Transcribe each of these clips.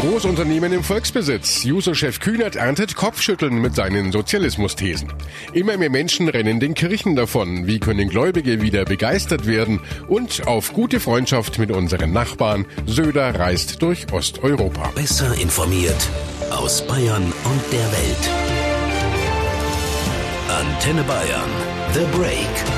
Großunternehmen im Volksbesitz. Juso-Chef Kühnert erntet Kopfschütteln mit seinen Sozialismusthesen. Immer mehr Menschen rennen den Kirchen davon. Wie können Gläubige wieder begeistert werden? Und auf gute Freundschaft mit unseren Nachbarn. Söder reist durch Osteuropa. Besser informiert aus Bayern und der Welt. Antenne Bayern. The Break.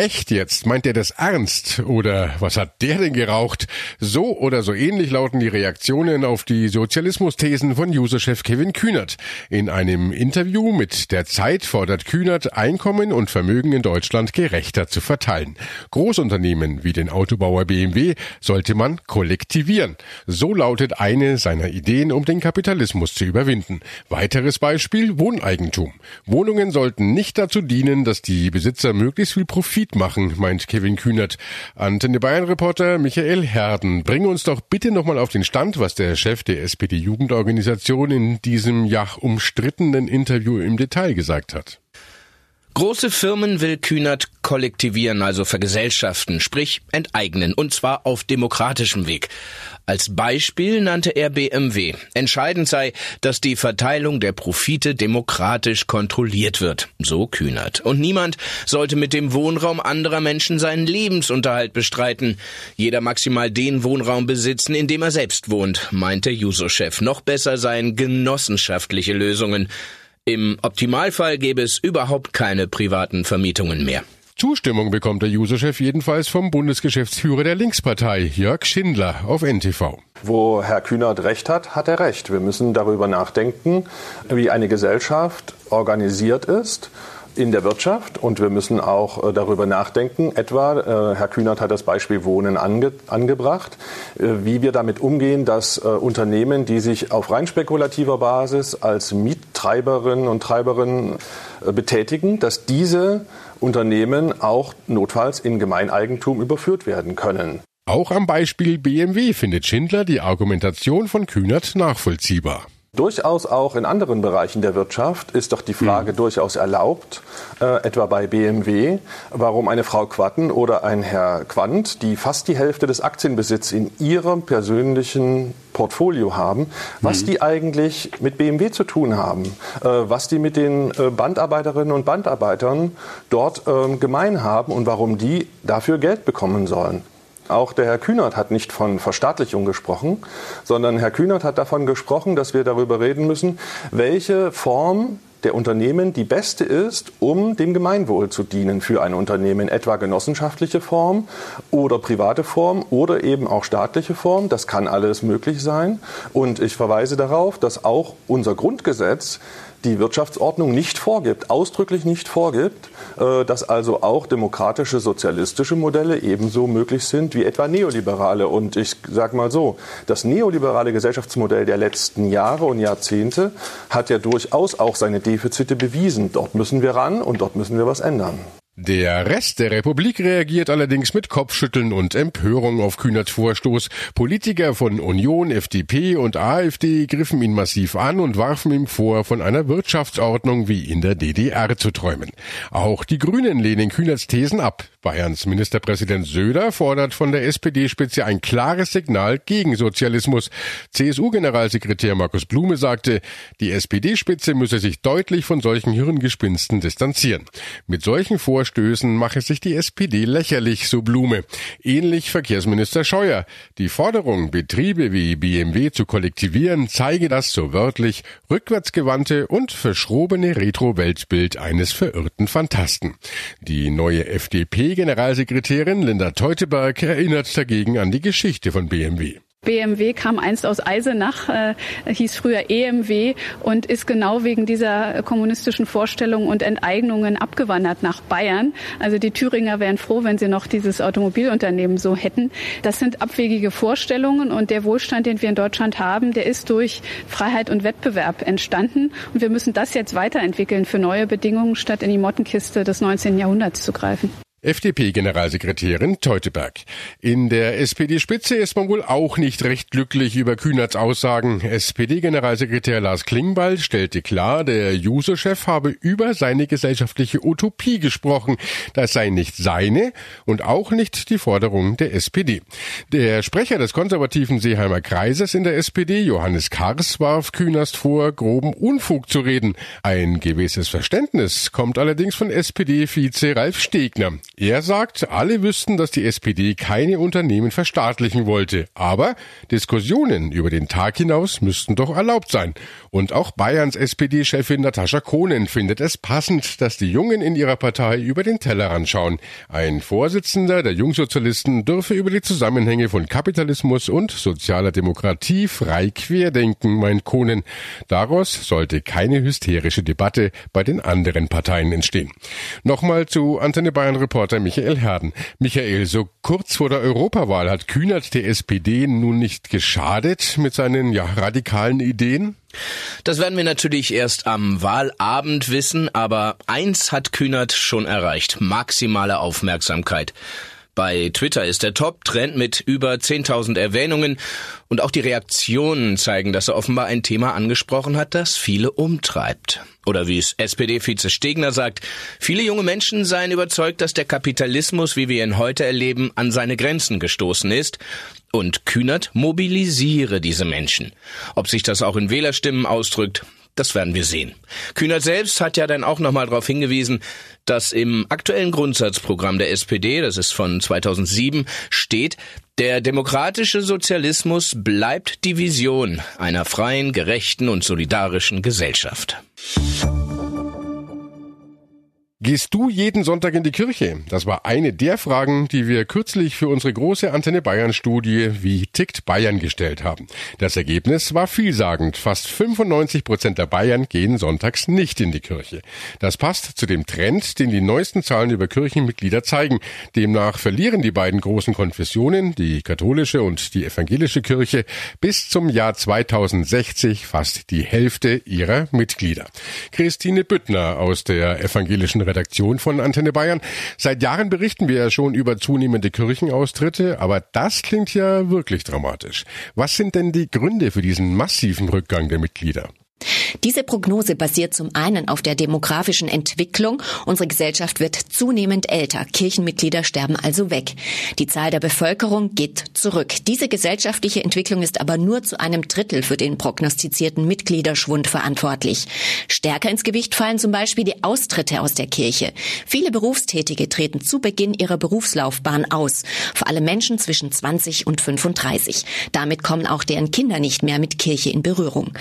Echt jetzt? Meint er das ernst? Oder was hat der denn geraucht? So oder so ähnlich lauten die Reaktionen auf die Sozialismusthesen von User-Chef Kevin Kühnert. In einem Interview mit der Zeit fordert Kühnert, Einkommen und Vermögen in Deutschland gerechter zu verteilen. Großunternehmen wie den Autobauer BMW sollte man kollektivieren. So lautet eine seiner Ideen, um den Kapitalismus zu überwinden. Weiteres Beispiel Wohneigentum. Wohnungen sollten nicht dazu dienen, dass die Besitzer möglichst viel Profit Profit machen, meint Kevin Kühnert. Antenne Bayern-Reporter Michael Herden, bring uns doch bitte nochmal auf den Stand, was der Chef der SPD-Jugendorganisation in diesem ja umstrittenen Interview im Detail gesagt hat. Große Firmen will Kühnert kollektivieren, also vergesellschaften, sprich enteignen, und zwar auf demokratischem Weg. Als Beispiel nannte er BMW. Entscheidend sei, dass die Verteilung der Profite demokratisch kontrolliert wird, so Kühnert. Und niemand sollte mit dem Wohnraum anderer Menschen seinen Lebensunterhalt bestreiten. Jeder maximal den Wohnraum besitzen, in dem er selbst wohnt, meinte Juso-Chef. Noch besser seien genossenschaftliche Lösungen. Im Optimalfall gäbe es überhaupt keine privaten Vermietungen mehr. Zustimmung bekommt der Userchef jedenfalls vom Bundesgeschäftsführer der Linkspartei, Jörg Schindler, auf NTV. Wo Herr Kühnert recht hat, hat er recht. Wir müssen darüber nachdenken, wie eine Gesellschaft organisiert ist in der Wirtschaft und wir müssen auch äh, darüber nachdenken, etwa, äh, Herr Kühnert hat das Beispiel Wohnen ange, angebracht, äh, wie wir damit umgehen, dass Unternehmen, die sich auf rein spekulativer Basis als Miettreiberinnen und Treiberinnen betätigen, dass diese Unternehmen auch notfalls in Gemeineigentum überführt werden können. Auch am Beispiel BMW findet Schindler die Argumentation von Kühnert nachvollziehbar. Durchaus auch in anderen Bereichen der Wirtschaft ist doch die Frage mhm. durchaus erlaubt, äh, etwa bei BMW, warum eine Frau Quatten oder ein Herr Quandt, die fast die Hälfte des Aktienbesitzes in ihrem persönlichen Portfolio haben, was mhm. die eigentlich mit BMW zu tun haben, äh, was die mit den äh, Bandarbeiterinnen und Bandarbeitern dort äh, gemein haben und warum die dafür Geld bekommen sollen. Auch der Herr Kühnert hat nicht von Verstaatlichung gesprochen, sondern Herr Kühnert hat davon gesprochen, dass wir darüber reden müssen, welche Form der Unternehmen die beste ist, um dem Gemeinwohl zu dienen für ein Unternehmen, etwa genossenschaftliche Form oder private Form oder eben auch staatliche Form. Das kann alles möglich sein. Und ich verweise darauf, dass auch unser Grundgesetz die Wirtschaftsordnung nicht vorgibt, ausdrücklich nicht vorgibt, äh, dass also auch demokratische sozialistische Modelle ebenso möglich sind wie etwa neoliberale. Und ich sage mal so, das neoliberale Gesellschaftsmodell der letzten Jahre und Jahrzehnte hat ja durchaus auch seine Defizite bewiesen. Dort müssen wir ran und dort müssen wir was ändern. Der Rest der Republik reagiert allerdings mit Kopfschütteln und Empörung auf Kühnerts Vorstoß. Politiker von Union, FDP und AfD griffen ihn massiv an und warfen ihm vor, von einer Wirtschaftsordnung wie in der DDR zu träumen. Auch die Grünen lehnen Kühnerts Thesen ab. Bayerns Ministerpräsident Söder fordert von der SPD-Spitze ein klares Signal gegen Sozialismus. CSU-Generalsekretär Markus Blume sagte, die SPD-Spitze müsse sich deutlich von solchen Hirngespinsten distanzieren. Mit solchen Vorstößen mache sich die SPD lächerlich, so Blume. Ähnlich Verkehrsminister Scheuer. Die Forderung, Betriebe wie BMW zu kollektivieren, zeige das so wörtlich rückwärtsgewandte und verschrobene Retro-Weltbild eines verirrten Fantasten. Die neue FDP Generalsekretärin Linda Teuteberg erinnert dagegen an die Geschichte von BMW. BMW kam einst aus Eisenach, äh, hieß früher EMW und ist genau wegen dieser kommunistischen Vorstellungen und Enteignungen abgewandert nach Bayern. Also die Thüringer wären froh, wenn sie noch dieses Automobilunternehmen so hätten. Das sind abwegige Vorstellungen und der Wohlstand, den wir in Deutschland haben, der ist durch Freiheit und Wettbewerb entstanden und wir müssen das jetzt weiterentwickeln für neue Bedingungen, statt in die Mottenkiste des 19. Jahrhunderts zu greifen. FDP-Generalsekretärin Teuteberg. In der SPD-Spitze ist man wohl auch nicht recht glücklich über Kühnerts Aussagen. SPD-Generalsekretär Lars Klingbeil stellte klar, der Juso-Chef habe über seine gesellschaftliche Utopie gesprochen. Das sei nicht seine und auch nicht die Forderung der SPD. Der Sprecher des konservativen Seeheimer Kreises in der SPD, Johannes Kars, warf Kühnerst vor, groben Unfug zu reden. Ein gewisses Verständnis kommt allerdings von SPD-Vize Ralf Stegner. Er sagt, alle wüssten, dass die SPD keine Unternehmen verstaatlichen wollte. Aber Diskussionen über den Tag hinaus müssten doch erlaubt sein. Und auch Bayerns SPD-Chefin Natascha Kohnen findet es passend, dass die Jungen in ihrer Partei über den Teller anschauen. Ein Vorsitzender der Jungsozialisten dürfe über die Zusammenhänge von Kapitalismus und sozialer Demokratie frei querdenken, meint Kohnen. Daraus sollte keine hysterische Debatte bei den anderen Parteien entstehen. Nochmal zu Antenne Bayern Report Reporter Michael Herden. Michael, so kurz vor der Europawahl hat Kühnert der SPD nun nicht geschadet mit seinen ja, radikalen Ideen? Das werden wir natürlich erst am Wahlabend wissen, aber eins hat Kühnert schon erreicht. Maximale Aufmerksamkeit. Bei Twitter ist der Top-Trend mit über 10.000 Erwähnungen und auch die Reaktionen zeigen, dass er offenbar ein Thema angesprochen hat, das viele umtreibt. Oder wie es SPD-Vize Stegner sagt, viele junge Menschen seien überzeugt, dass der Kapitalismus, wie wir ihn heute erleben, an seine Grenzen gestoßen ist und Kühnert mobilisiere diese Menschen. Ob sich das auch in Wählerstimmen ausdrückt, das werden wir sehen. Kühnert selbst hat ja dann auch nochmal darauf hingewiesen, dass im aktuellen Grundsatzprogramm der SPD, das ist von 2007, steht, der demokratische Sozialismus bleibt die Vision einer freien, gerechten und solidarischen Gesellschaft. Gehst du jeden Sonntag in die Kirche? Das war eine der Fragen, die wir kürzlich für unsere große Antenne Bayern Studie Wie tickt Bayern gestellt haben. Das Ergebnis war vielsagend. Fast 95 Prozent der Bayern gehen sonntags nicht in die Kirche. Das passt zu dem Trend, den die neuesten Zahlen über Kirchenmitglieder zeigen. Demnach verlieren die beiden großen Konfessionen, die katholische und die evangelische Kirche, bis zum Jahr 2060 fast die Hälfte ihrer Mitglieder. Christine Büttner aus der evangelischen Redaktion von Antenne Bayern. Seit Jahren berichten wir ja schon über zunehmende Kirchenaustritte, aber das klingt ja wirklich dramatisch. Was sind denn die Gründe für diesen massiven Rückgang der Mitglieder? Diese Prognose basiert zum einen auf der demografischen Entwicklung. Unsere Gesellschaft wird zunehmend älter. Kirchenmitglieder sterben also weg. Die Zahl der Bevölkerung geht zurück. Diese gesellschaftliche Entwicklung ist aber nur zu einem Drittel für den prognostizierten Mitgliederschwund verantwortlich. Stärker ins Gewicht fallen zum Beispiel die Austritte aus der Kirche. Viele Berufstätige treten zu Beginn ihrer Berufslaufbahn aus. Vor allem Menschen zwischen 20 und 35. Damit kommen auch deren Kinder nicht mehr mit Kirche in Berührung.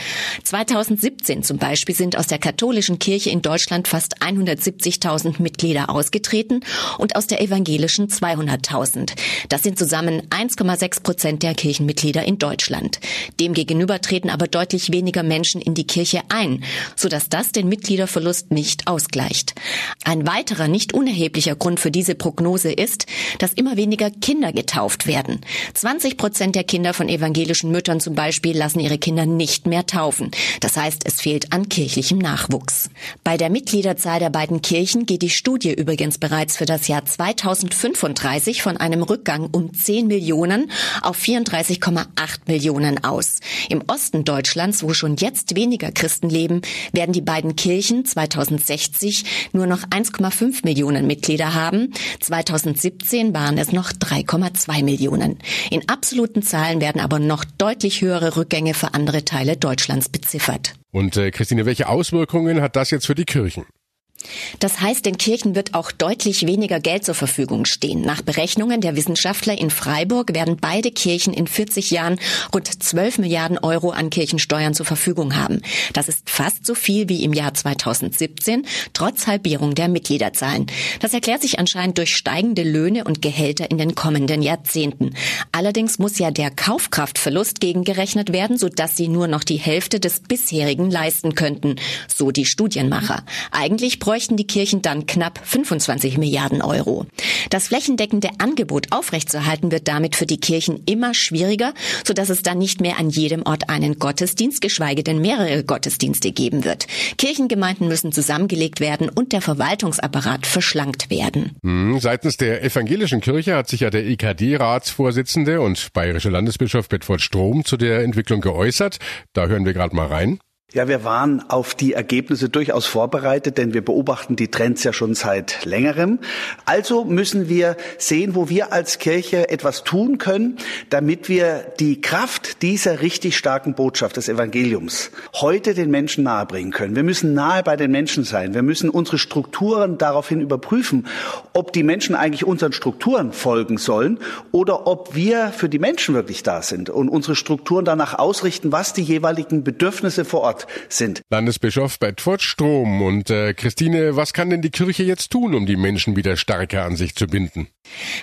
2000 2017 zum Beispiel sind aus der katholischen Kirche in Deutschland fast 170.000 Mitglieder ausgetreten und aus der evangelischen 200.000. Das sind zusammen 1,6 Prozent der Kirchenmitglieder in Deutschland. Demgegenüber treten aber deutlich weniger Menschen in die Kirche ein, sodass das den Mitgliederverlust nicht ausgleicht. Ein weiterer nicht unerheblicher Grund für diese Prognose ist, dass immer weniger Kinder getauft werden. 20 Prozent der Kinder von evangelischen Müttern zum Beispiel lassen ihre Kinder nicht mehr taufen. Das heißt, es fehlt an kirchlichem Nachwuchs. Bei der Mitgliederzahl der beiden Kirchen geht die Studie übrigens bereits für das Jahr 2035 von einem Rückgang um 10 Millionen auf 34,8 Millionen aus. Im Osten Deutschlands, wo schon jetzt weniger Christen leben, werden die beiden Kirchen 2060 nur noch 1,5 Millionen Mitglieder haben. 2017 waren es noch 3,2 Millionen. In absoluten Zahlen werden aber noch deutlich höhere Rückgänge für andere Teile Deutschlands beziffert. Und äh, Christine, welche Auswirkungen hat das jetzt für die Kirchen? Das heißt, den Kirchen wird auch deutlich weniger Geld zur Verfügung stehen. Nach Berechnungen der Wissenschaftler in Freiburg werden beide Kirchen in 40 Jahren rund 12 Milliarden Euro an Kirchensteuern zur Verfügung haben. Das ist fast so viel wie im Jahr 2017, trotz Halbierung der Mitgliederzahlen. Das erklärt sich anscheinend durch steigende Löhne und Gehälter in den kommenden Jahrzehnten. Allerdings muss ja der Kaufkraftverlust gegengerechnet werden, sodass sie nur noch die Hälfte des bisherigen leisten könnten, so die Studienmacher. Eigentlich bräuchten die Kirchen dann knapp 25 Milliarden Euro. Das flächendeckende Angebot aufrechtzuerhalten wird damit für die Kirchen immer schwieriger, sodass es dann nicht mehr an jedem Ort einen Gottesdienst, geschweige denn mehrere Gottesdienste geben wird. Kirchengemeinden müssen zusammengelegt werden und der Verwaltungsapparat verschlankt werden. Hm, seitens der evangelischen Kirche hat sich ja der EKD-Ratsvorsitzende und bayerische Landesbischof Bedford Strom zu der Entwicklung geäußert. Da hören wir gerade mal rein. Ja, wir waren auf die Ergebnisse durchaus vorbereitet, denn wir beobachten die Trends ja schon seit längerem. Also müssen wir sehen, wo wir als Kirche etwas tun können, damit wir die Kraft dieser richtig starken Botschaft des Evangeliums heute den Menschen nahebringen können. Wir müssen nahe bei den Menschen sein. Wir müssen unsere Strukturen daraufhin überprüfen, ob die Menschen eigentlich unseren Strukturen folgen sollen oder ob wir für die Menschen wirklich da sind und unsere Strukturen danach ausrichten, was die jeweiligen Bedürfnisse vor Ort Ort sind. Landesbischof Bedford Strom. Und äh, Christine, was kann denn die Kirche jetzt tun, um die Menschen wieder stärker an sich zu binden?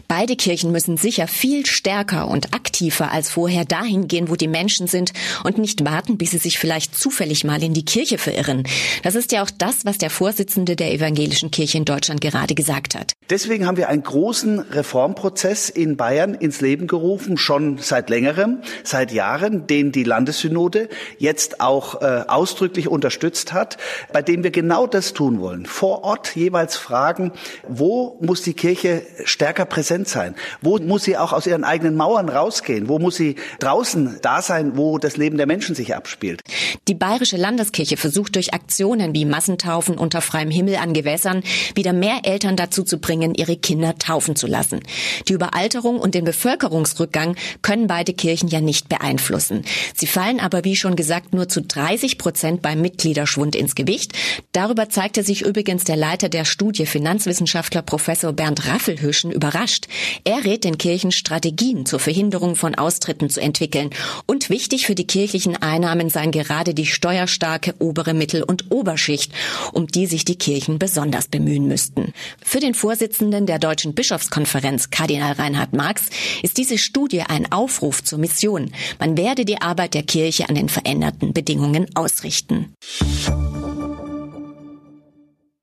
Beide Kirchen müssen sicher viel stärker und aktiver als vorher dahin gehen, wo die Menschen sind und nicht warten, bis sie sich vielleicht zufällig mal in die Kirche verirren. Das ist ja auch das, was der Vorsitzende der evangelischen Kirche in Deutschland gerade gesagt hat. Deswegen haben wir einen großen Reformprozess in Bayern ins Leben gerufen, schon seit längerem, seit Jahren, den die Landessynode jetzt auch äh, ausdrücklich unterstützt hat, bei dem wir genau das tun wollen. Vor Ort jeweils fragen, wo muss die Kirche stärker präsent sein? Wo muss sie auch aus ihren eigenen Mauern rausgehen? Wo muss sie draußen da sein, wo das Leben der Menschen sich abspielt? Die Bayerische Landeskirche versucht durch Aktionen wie Massentaufen unter freiem Himmel an Gewässern wieder mehr Eltern dazu zu bringen, ihre Kinder taufen zu lassen. Die Überalterung und den Bevölkerungsrückgang können beide Kirchen ja nicht beeinflussen. Sie fallen aber, wie schon gesagt, nur zu 30 30 Prozent beim Mitgliederschwund ins Gewicht. Darüber zeigte sich übrigens der Leiter der Studie Finanzwissenschaftler Professor Bernd Raffelhüschen überrascht. Er rät den Kirchen Strategien zur Verhinderung von Austritten zu entwickeln. Und wichtig für die kirchlichen Einnahmen seien gerade die steuerstarke obere Mittel- und Oberschicht, um die sich die Kirchen besonders bemühen müssten. Für den Vorsitzenden der Deutschen Bischofskonferenz, Kardinal Reinhard Marx, ist diese Studie ein Aufruf zur Mission. Man werde die Arbeit der Kirche an den veränderten Bedingungen ausrichten.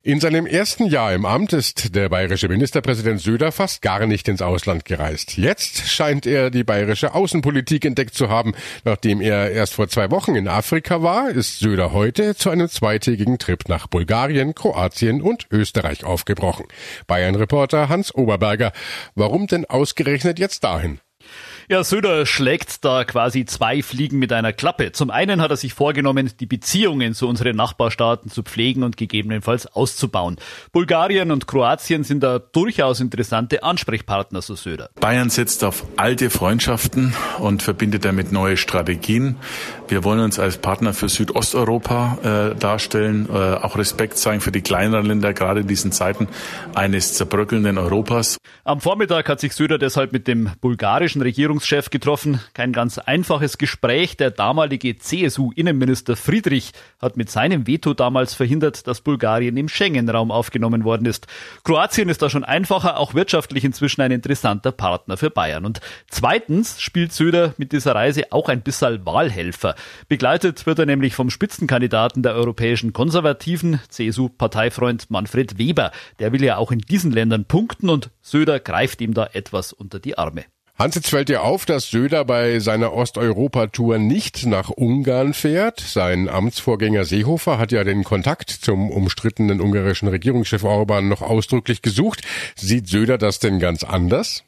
In seinem ersten Jahr im Amt ist der bayerische Ministerpräsident Söder fast gar nicht ins Ausland gereist. Jetzt scheint er die bayerische Außenpolitik entdeckt zu haben. Nachdem er erst vor zwei Wochen in Afrika war, ist Söder heute zu einem zweitägigen Trip nach Bulgarien, Kroatien und Österreich aufgebrochen. Bayern-Reporter Hans Oberberger. Warum denn ausgerechnet jetzt dahin? Ja, Söder schlägt da quasi zwei Fliegen mit einer Klappe. Zum einen hat er sich vorgenommen, die Beziehungen zu unseren Nachbarstaaten zu pflegen und gegebenenfalls auszubauen. Bulgarien und Kroatien sind da durchaus interessante Ansprechpartner, so Söder. Bayern setzt auf alte Freundschaften und verbindet damit neue Strategien. Wir wollen uns als Partner für Südosteuropa äh, darstellen, äh, auch Respekt zeigen für die kleineren Länder, gerade in diesen Zeiten eines zerbröckelnden Europas. Am Vormittag hat sich Söder deshalb mit dem bulgarischen Regierungs Regierungschef getroffen. Kein ganz einfaches Gespräch. Der damalige CSU-Innenminister Friedrich hat mit seinem Veto damals verhindert, dass Bulgarien im Schengen-Raum aufgenommen worden ist. Kroatien ist da schon einfacher, auch wirtschaftlich inzwischen ein interessanter Partner für Bayern. Und zweitens spielt Söder mit dieser Reise auch ein bisschen Wahlhelfer. Begleitet wird er nämlich vom Spitzenkandidaten der europäischen Konservativen, CSU-Parteifreund Manfred Weber. Der will ja auch in diesen Ländern punkten und Söder greift ihm da etwas unter die Arme. Hans, jetzt fällt dir auf, dass Söder bei seiner Osteuropa-Tour nicht nach Ungarn fährt. Sein Amtsvorgänger Seehofer hat ja den Kontakt zum umstrittenen ungarischen Regierungschef Orban noch ausdrücklich gesucht. Sieht Söder das denn ganz anders?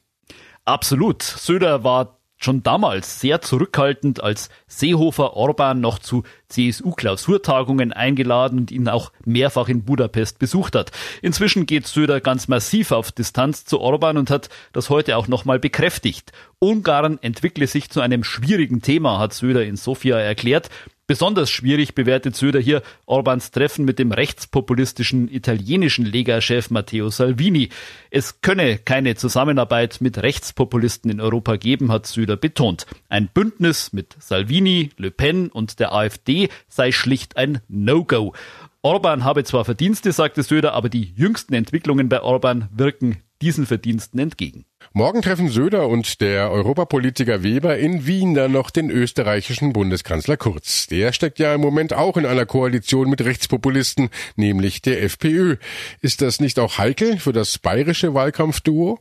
Absolut. Söder war schon damals sehr zurückhaltend, als Seehofer Orban noch zu CSU-Klausurtagungen eingeladen und ihn auch mehrfach in Budapest besucht hat. Inzwischen geht Söder ganz massiv auf Distanz zu Orban und hat das heute auch nochmal bekräftigt. Ungarn entwickle sich zu einem schwierigen Thema, hat Söder in Sofia erklärt. Besonders schwierig bewertet Söder hier Orbans Treffen mit dem rechtspopulistischen italienischen Lega-Chef Matteo Salvini. Es könne keine Zusammenarbeit mit Rechtspopulisten in Europa geben, hat Söder betont. Ein Bündnis mit Salvini, Le Pen und der AfD sei schlicht ein No-Go. Orban habe zwar Verdienste, sagte Söder, aber die jüngsten Entwicklungen bei Orban wirken diesen Verdiensten entgegen. Morgen treffen Söder und der Europapolitiker Weber in Wien dann noch den österreichischen Bundeskanzler Kurz. Der steckt ja im Moment auch in einer Koalition mit Rechtspopulisten, nämlich der FPÖ. Ist das nicht auch heikel für das bayerische Wahlkampfduo?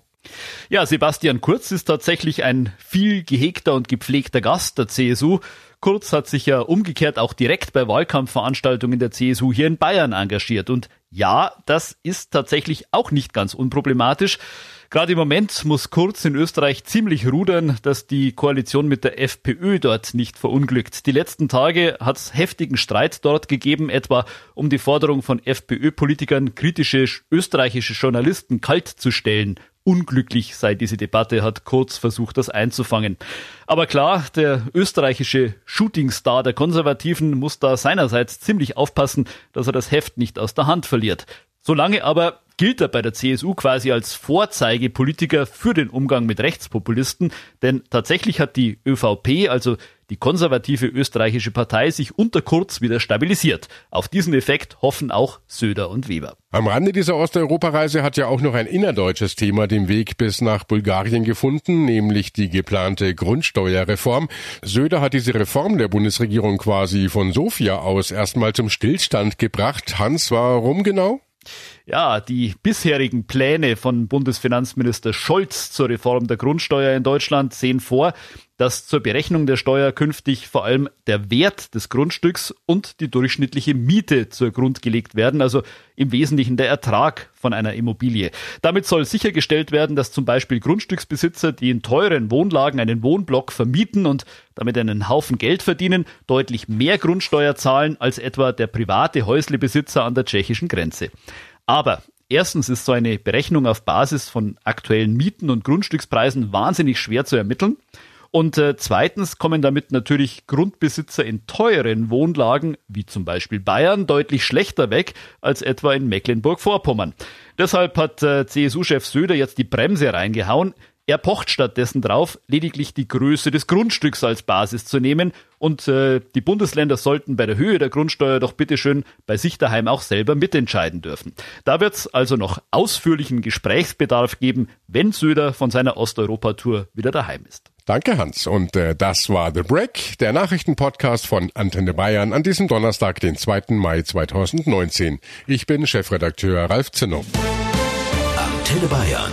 Ja, Sebastian Kurz ist tatsächlich ein viel gehegter und gepflegter Gast der CSU. Kurz hat sich ja umgekehrt auch direkt bei Wahlkampfveranstaltungen der CSU hier in Bayern engagiert. Und ja, das ist tatsächlich auch nicht ganz unproblematisch. Gerade im Moment muss Kurz in Österreich ziemlich rudern, dass die Koalition mit der FPÖ dort nicht verunglückt. Die letzten Tage hat es heftigen Streit dort gegeben, etwa um die Forderung von FPÖ-Politikern, kritische österreichische Journalisten kalt zu stellen unglücklich sei diese Debatte, hat Kurz versucht, das einzufangen. Aber klar, der österreichische Shootingstar der Konservativen muss da seinerseits ziemlich aufpassen, dass er das Heft nicht aus der Hand verliert. Solange aber gilt er bei der CSU quasi als Vorzeigepolitiker für den Umgang mit Rechtspopulisten, denn tatsächlich hat die ÖVP, also die konservative österreichische Partei sich unter Kurz wieder stabilisiert. Auf diesen Effekt hoffen auch Söder und Weber. Am Rande dieser Osteuropareise hat ja auch noch ein innerdeutsches Thema den Weg bis nach Bulgarien gefunden, nämlich die geplante Grundsteuerreform. Söder hat diese Reform der Bundesregierung quasi von Sofia aus erstmal zum Stillstand gebracht. Hans, warum genau? Ja, die bisherigen Pläne von Bundesfinanzminister Scholz zur Reform der Grundsteuer in Deutschland sehen vor, dass zur Berechnung der Steuer künftig vor allem der Wert des Grundstücks und die durchschnittliche Miete zur Grund gelegt werden, also im Wesentlichen der Ertrag von einer Immobilie. Damit soll sichergestellt werden, dass zum Beispiel Grundstücksbesitzer, die in teuren Wohnlagen einen Wohnblock vermieten und damit einen Haufen Geld verdienen, deutlich mehr Grundsteuer zahlen als etwa der private Häuslebesitzer an der tschechischen Grenze. Aber Erstens ist so eine Berechnung auf Basis von aktuellen Mieten und Grundstückspreisen wahnsinnig schwer zu ermitteln. Und äh, zweitens kommen damit natürlich Grundbesitzer in teuren Wohnlagen, wie zum Beispiel Bayern, deutlich schlechter weg als etwa in Mecklenburg-Vorpommern. Deshalb hat äh, CSU-Chef Söder jetzt die Bremse reingehauen. Er pocht stattdessen drauf, lediglich die Größe des Grundstücks als Basis zu nehmen und äh, die Bundesländer sollten bei der Höhe der Grundsteuer doch bitteschön bei sich daheim auch selber mitentscheiden dürfen. Da wird es also noch ausführlichen Gesprächsbedarf geben, wenn Söder von seiner Osteuropa-Tour wieder daheim ist. Danke, Hans. Und äh, das war The Break, der Nachrichtenpodcast von Antenne Bayern an diesem Donnerstag, den 2. Mai 2019. Ich bin Chefredakteur Ralf Zinnow. Antenne Bayern.